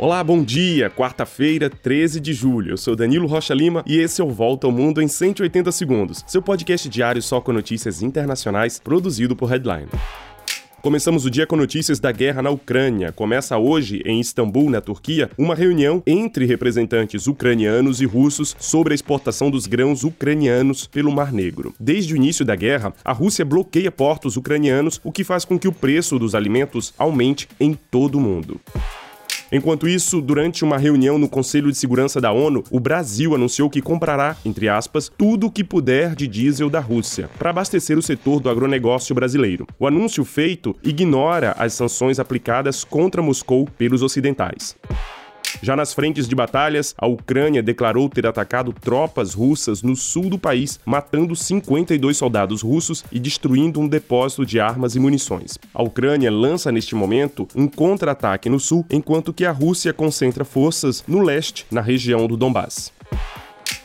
Olá, bom dia! Quarta-feira, 13 de julho. Eu sou Danilo Rocha Lima e esse é o Volta ao Mundo em 180 Segundos, seu podcast diário só com notícias internacionais, produzido por Headline. Começamos o dia com notícias da guerra na Ucrânia. Começa hoje, em Istambul, na Turquia, uma reunião entre representantes ucranianos e russos sobre a exportação dos grãos ucranianos pelo Mar Negro. Desde o início da guerra, a Rússia bloqueia portos ucranianos, o que faz com que o preço dos alimentos aumente em todo o mundo. Enquanto isso, durante uma reunião no Conselho de Segurança da ONU, o Brasil anunciou que comprará, entre aspas, tudo o que puder de diesel da Rússia para abastecer o setor do agronegócio brasileiro. O anúncio feito ignora as sanções aplicadas contra Moscou pelos ocidentais. Já nas frentes de batalhas, a Ucrânia declarou ter atacado tropas russas no sul do país, matando 52 soldados russos e destruindo um depósito de armas e munições. A Ucrânia lança neste momento um contra-ataque no sul, enquanto que a Rússia concentra forças no leste, na região do Donbass.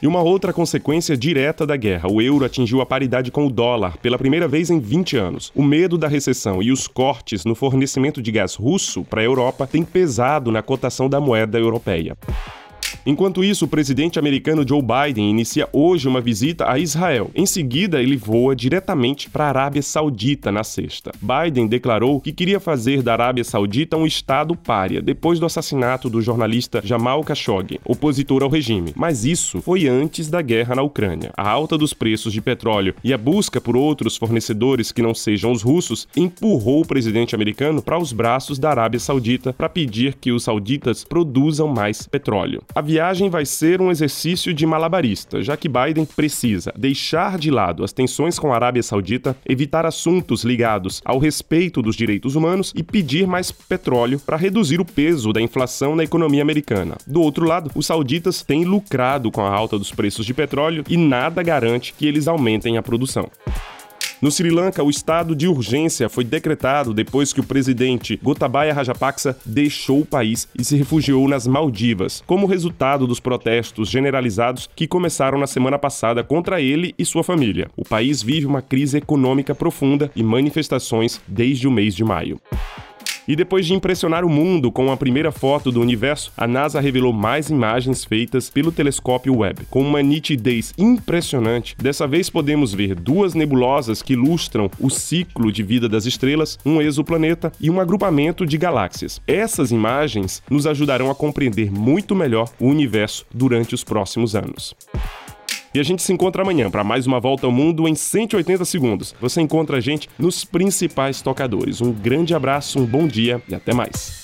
E uma outra consequência direta da guerra: o euro atingiu a paridade com o dólar pela primeira vez em 20 anos. O medo da recessão e os cortes no fornecimento de gás russo para a Europa têm pesado na cotação da moeda europeia. Enquanto isso, o presidente americano Joe Biden inicia hoje uma visita a Israel. Em seguida, ele voa diretamente para a Arábia Saudita na sexta. Biden declarou que queria fazer da Arábia Saudita um estado pária depois do assassinato do jornalista Jamal Khashoggi, opositor ao regime. Mas isso foi antes da guerra na Ucrânia. A alta dos preços de petróleo e a busca por outros fornecedores que não sejam os russos empurrou o presidente americano para os braços da Arábia Saudita para pedir que os sauditas produzam mais petróleo. A viagem vai ser um exercício de malabarista, já que Biden precisa deixar de lado as tensões com a Arábia Saudita, evitar assuntos ligados ao respeito dos direitos humanos e pedir mais petróleo para reduzir o peso da inflação na economia americana. Do outro lado, os sauditas têm lucrado com a alta dos preços de petróleo e nada garante que eles aumentem a produção. No Sri Lanka, o estado de urgência foi decretado depois que o presidente Gotabaya Rajapaksa deixou o país e se refugiou nas Maldivas, como resultado dos protestos generalizados que começaram na semana passada contra ele e sua família. O país vive uma crise econômica profunda e manifestações desde o mês de maio. E depois de impressionar o mundo com a primeira foto do universo, a NASA revelou mais imagens feitas pelo telescópio Webb. Com uma nitidez impressionante, dessa vez podemos ver duas nebulosas que ilustram o ciclo de vida das estrelas, um exoplaneta e um agrupamento de galáxias. Essas imagens nos ajudarão a compreender muito melhor o universo durante os próximos anos. E a gente se encontra amanhã para mais uma volta ao mundo em 180 segundos. Você encontra a gente nos principais tocadores. Um grande abraço, um bom dia e até mais.